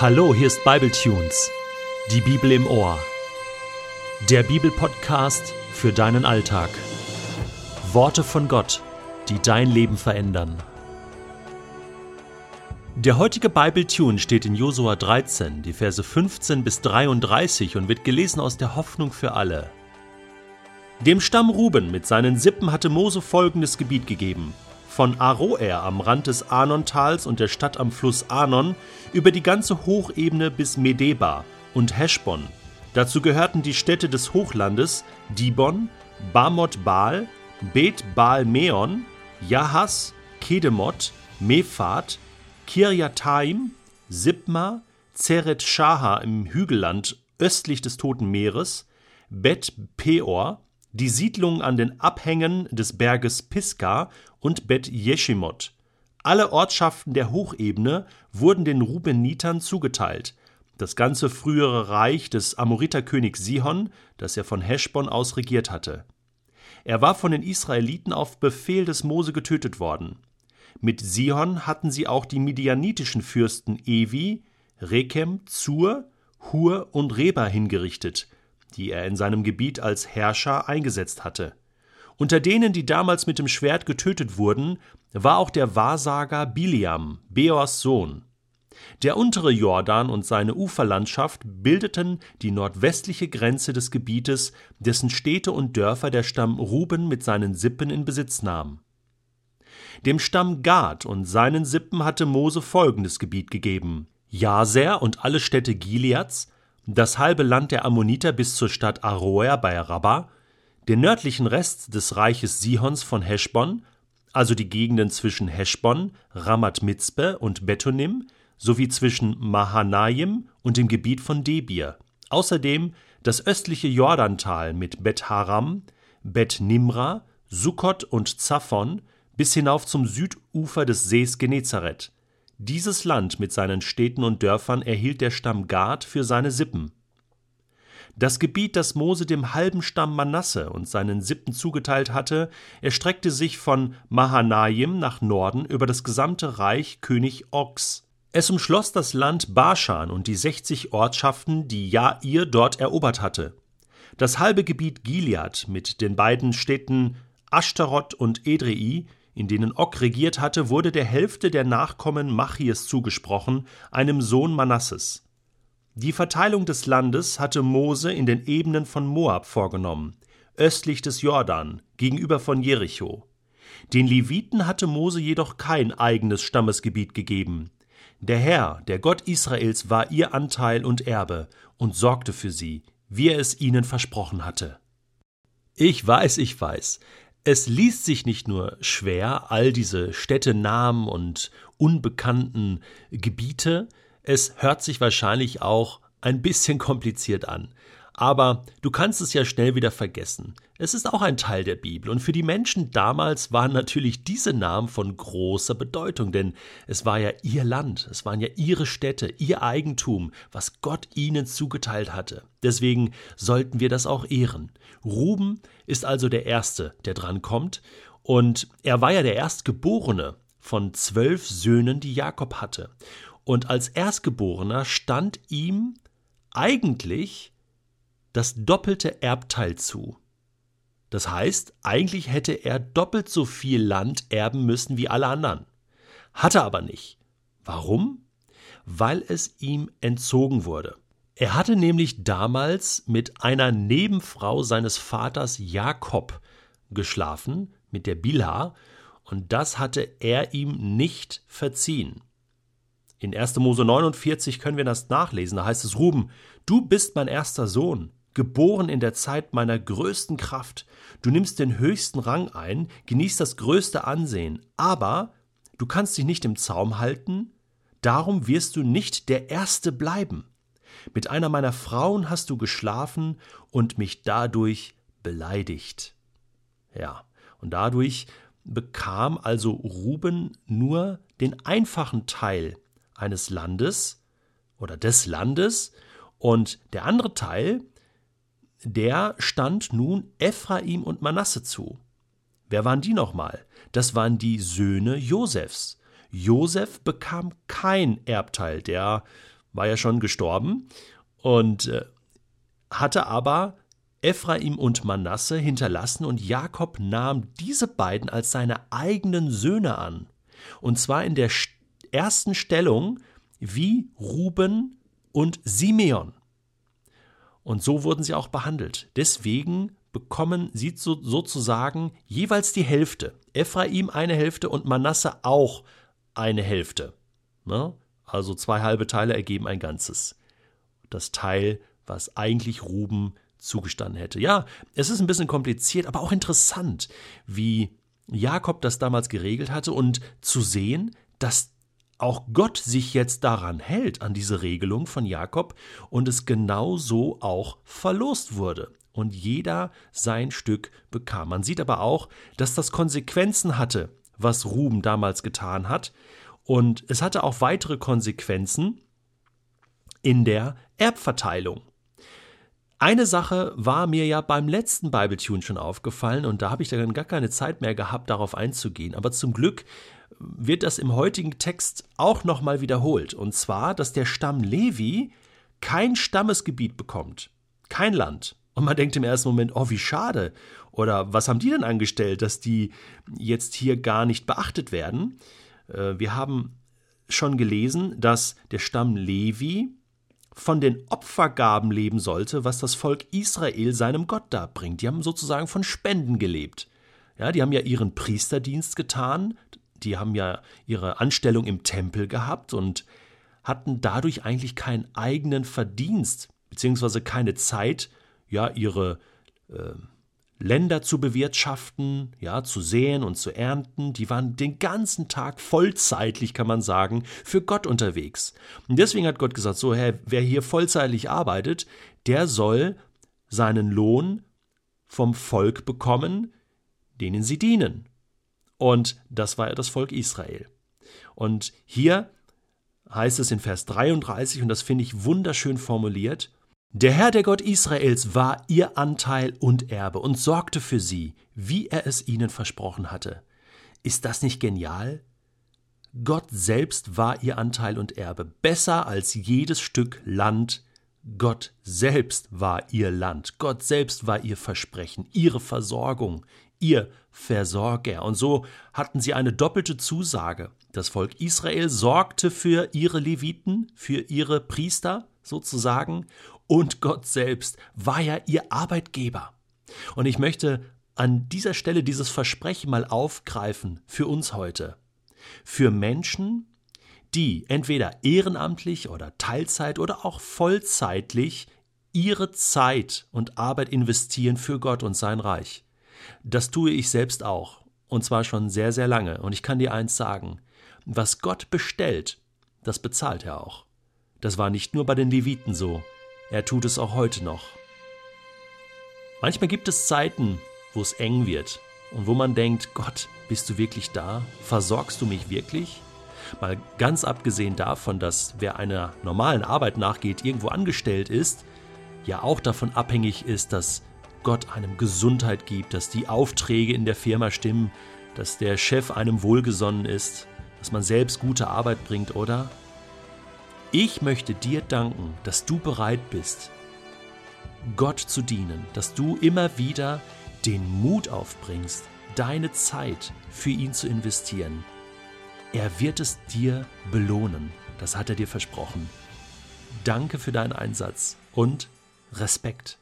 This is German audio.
Hallo, hier ist Bibletunes, die Bibel im Ohr. Der Bibelpodcast für deinen Alltag. Worte von Gott, die dein Leben verändern. Der heutige Bibletune steht in Josua 13, die Verse 15 bis 33 und wird gelesen aus der Hoffnung für alle. Dem Stamm Ruben mit seinen Sippen hatte Mose folgendes Gebiet gegeben: von Aroer am Rand des Arnontals und der Stadt am Fluss Arnon über die ganze Hochebene bis Medeba und Heschbon. Dazu gehörten die Städte des Hochlandes Dibon, Bamot Baal, Bet Baal Meon, Jahas, Kedemot, Mephat, Kirjataim, Sibma, Zeret Shaha im Hügelland östlich des Toten Meeres, Bet Peor, die Siedlungen an den Abhängen des Berges Pisgah und Bet Jeshimot. Alle Ortschaften der Hochebene wurden den Rubenitern zugeteilt. Das ganze frühere Reich des Amoriterkönigs Sihon, das er von Heschbon aus regiert hatte. Er war von den Israeliten auf Befehl des Mose getötet worden. Mit Sihon hatten sie auch die midianitischen Fürsten Evi, Rekem, Zur, Hur und Reba hingerichtet, die er in seinem Gebiet als Herrscher eingesetzt hatte. Unter denen, die damals mit dem Schwert getötet wurden, war auch der Wahrsager Biliam, Beors Sohn. Der untere Jordan und seine Uferlandschaft bildeten die nordwestliche Grenze des Gebietes, dessen Städte und Dörfer der Stamm Ruben mit seinen Sippen in Besitz nahm. Dem Stamm Gad und seinen Sippen hatte Mose folgendes Gebiet gegeben: Jaser und alle Städte Gileads, das halbe Land der Ammoniter bis zur Stadt Aroer bei Rabbah, den nördlichen Rest des Reiches Sihons von Heschbon, also die Gegenden zwischen Heschbon, Ramat Mitzpe und Betonim, sowie zwischen Mahanaim und dem Gebiet von Debir, außerdem das östliche Jordantal mit Bet Haram, Bet Nimra, Sukkot und Zaphon bis hinauf zum Südufer des Sees Genezareth, dieses Land mit seinen Städten und Dörfern erhielt der Stamm Gad für seine Sippen. Das Gebiet, das Mose dem halben Stamm Manasse und seinen Sippen zugeteilt hatte, erstreckte sich von Mahanaim nach Norden über das gesamte Reich König Ogs. Es umschloss das Land Baschan und die 60 Ortschaften, die Jair dort erobert hatte. Das halbe Gebiet Gilead mit den beiden Städten Ashtaroth und Edrei in denen Og regiert hatte, wurde der Hälfte der Nachkommen Machies zugesprochen, einem Sohn Manasses. Die Verteilung des Landes hatte Mose in den Ebenen von Moab vorgenommen, östlich des Jordan, gegenüber von Jericho. Den Leviten hatte Mose jedoch kein eigenes Stammesgebiet gegeben. Der Herr, der Gott Israels, war ihr Anteil und Erbe und sorgte für sie, wie er es ihnen versprochen hatte. Ich weiß, ich weiß, es liest sich nicht nur schwer, all diese Städtenamen und unbekannten Gebiete, es hört sich wahrscheinlich auch ein bisschen kompliziert an. Aber du kannst es ja schnell wieder vergessen. Es ist auch ein Teil der Bibel. Und für die Menschen damals waren natürlich diese Namen von großer Bedeutung, denn es war ja ihr Land, es waren ja ihre Städte, ihr Eigentum, was Gott ihnen zugeteilt hatte. Deswegen sollten wir das auch ehren. Ruben ist also der Erste, der dran kommt. Und er war ja der Erstgeborene von zwölf Söhnen, die Jakob hatte. Und als Erstgeborener stand ihm eigentlich das doppelte Erbteil zu. Das heißt, eigentlich hätte er doppelt so viel Land erben müssen wie alle anderen. Hatte aber nicht. Warum? Weil es ihm entzogen wurde. Er hatte nämlich damals mit einer Nebenfrau seines Vaters Jakob geschlafen, mit der Bilha, und das hatte er ihm nicht verziehen. In 1. Mose 49 können wir das nachlesen, da heißt es Ruben, du bist mein erster Sohn, geboren in der Zeit meiner größten Kraft. Du nimmst den höchsten Rang ein, genießt das größte Ansehen, aber du kannst dich nicht im Zaum halten, darum wirst du nicht der Erste bleiben. Mit einer meiner Frauen hast du geschlafen und mich dadurch beleidigt. Ja, und dadurch bekam also Ruben nur den einfachen Teil eines Landes oder des Landes, und der andere Teil, der stand nun Ephraim und Manasse zu. Wer waren die nochmal? Das waren die Söhne Josefs. Josef bekam kein Erbteil, der war ja schon gestorben und äh, hatte aber Ephraim und Manasse hinterlassen und Jakob nahm diese beiden als seine eigenen Söhne an. Und zwar in der ersten Stellung wie Ruben und Simeon. Und so wurden sie auch behandelt. Deswegen bekommen sie so, sozusagen jeweils die Hälfte. Ephraim eine Hälfte und Manasse auch eine Hälfte. Ne? Also zwei halbe Teile ergeben ein Ganzes. Das Teil, was eigentlich Ruben zugestanden hätte. Ja, es ist ein bisschen kompliziert, aber auch interessant, wie Jakob das damals geregelt hatte und zu sehen, dass auch Gott sich jetzt daran hält, an diese Regelung von Jakob und es genau so auch verlost wurde und jeder sein Stück bekam. Man sieht aber auch, dass das Konsequenzen hatte, was Ruben damals getan hat und es hatte auch weitere Konsequenzen in der Erbverteilung. Eine Sache war mir ja beim letzten Bibletune schon aufgefallen und da habe ich dann gar keine Zeit mehr gehabt, darauf einzugehen. Aber zum Glück wird das im heutigen Text auch nochmal wiederholt. Und zwar, dass der Stamm Levi kein Stammesgebiet bekommt, kein Land. Und man denkt im ersten Moment, oh, wie schade. Oder was haben die denn angestellt, dass die jetzt hier gar nicht beachtet werden? Äh, wir haben schon gelesen, dass der Stamm Levi von den Opfergaben leben sollte, was das Volk Israel seinem Gott darbringt. Die haben sozusagen von Spenden gelebt. Ja, die haben ja ihren Priesterdienst getan, die haben ja ihre Anstellung im Tempel gehabt und hatten dadurch eigentlich keinen eigenen Verdienst, beziehungsweise keine Zeit, ja, ihre äh, Länder zu bewirtschaften, ja, zu säen und zu ernten. Die waren den ganzen Tag vollzeitlich, kann man sagen, für Gott unterwegs. Und deswegen hat Gott gesagt, so, Herr, wer hier vollzeitlich arbeitet, der soll seinen Lohn vom Volk bekommen, denen sie dienen. Und das war das Volk Israel. Und hier heißt es in Vers 33, und das finde ich wunderschön formuliert, der Herr, der Gott Israels, war ihr Anteil und Erbe und sorgte für sie, wie er es ihnen versprochen hatte. Ist das nicht genial? Gott selbst war ihr Anteil und Erbe, besser als jedes Stück Land. Gott selbst war ihr Land, Gott selbst war ihr Versprechen, ihre Versorgung, ihr Versorger. Und so hatten sie eine doppelte Zusage. Das Volk Israel sorgte für ihre Leviten, für ihre Priester sozusagen, und Gott selbst war ja ihr Arbeitgeber. Und ich möchte an dieser Stelle dieses Versprechen mal aufgreifen für uns heute. Für Menschen, die entweder ehrenamtlich oder Teilzeit oder auch vollzeitlich ihre Zeit und Arbeit investieren für Gott und sein Reich. Das tue ich selbst auch, und zwar schon sehr, sehr lange. Und ich kann dir eins sagen, was Gott bestellt, das bezahlt er auch. Das war nicht nur bei den Leviten so, er tut es auch heute noch. Manchmal gibt es Zeiten, wo es eng wird und wo man denkt, Gott, bist du wirklich da? Versorgst du mich wirklich? Mal ganz abgesehen davon, dass wer einer normalen Arbeit nachgeht, irgendwo angestellt ist, ja auch davon abhängig ist, dass Gott einem Gesundheit gibt, dass die Aufträge in der Firma stimmen, dass der Chef einem wohlgesonnen ist, dass man selbst gute Arbeit bringt, oder? Ich möchte dir danken, dass du bereit bist, Gott zu dienen, dass du immer wieder den Mut aufbringst, deine Zeit für ihn zu investieren. Er wird es dir belohnen, das hat er dir versprochen. Danke für deinen Einsatz und Respekt.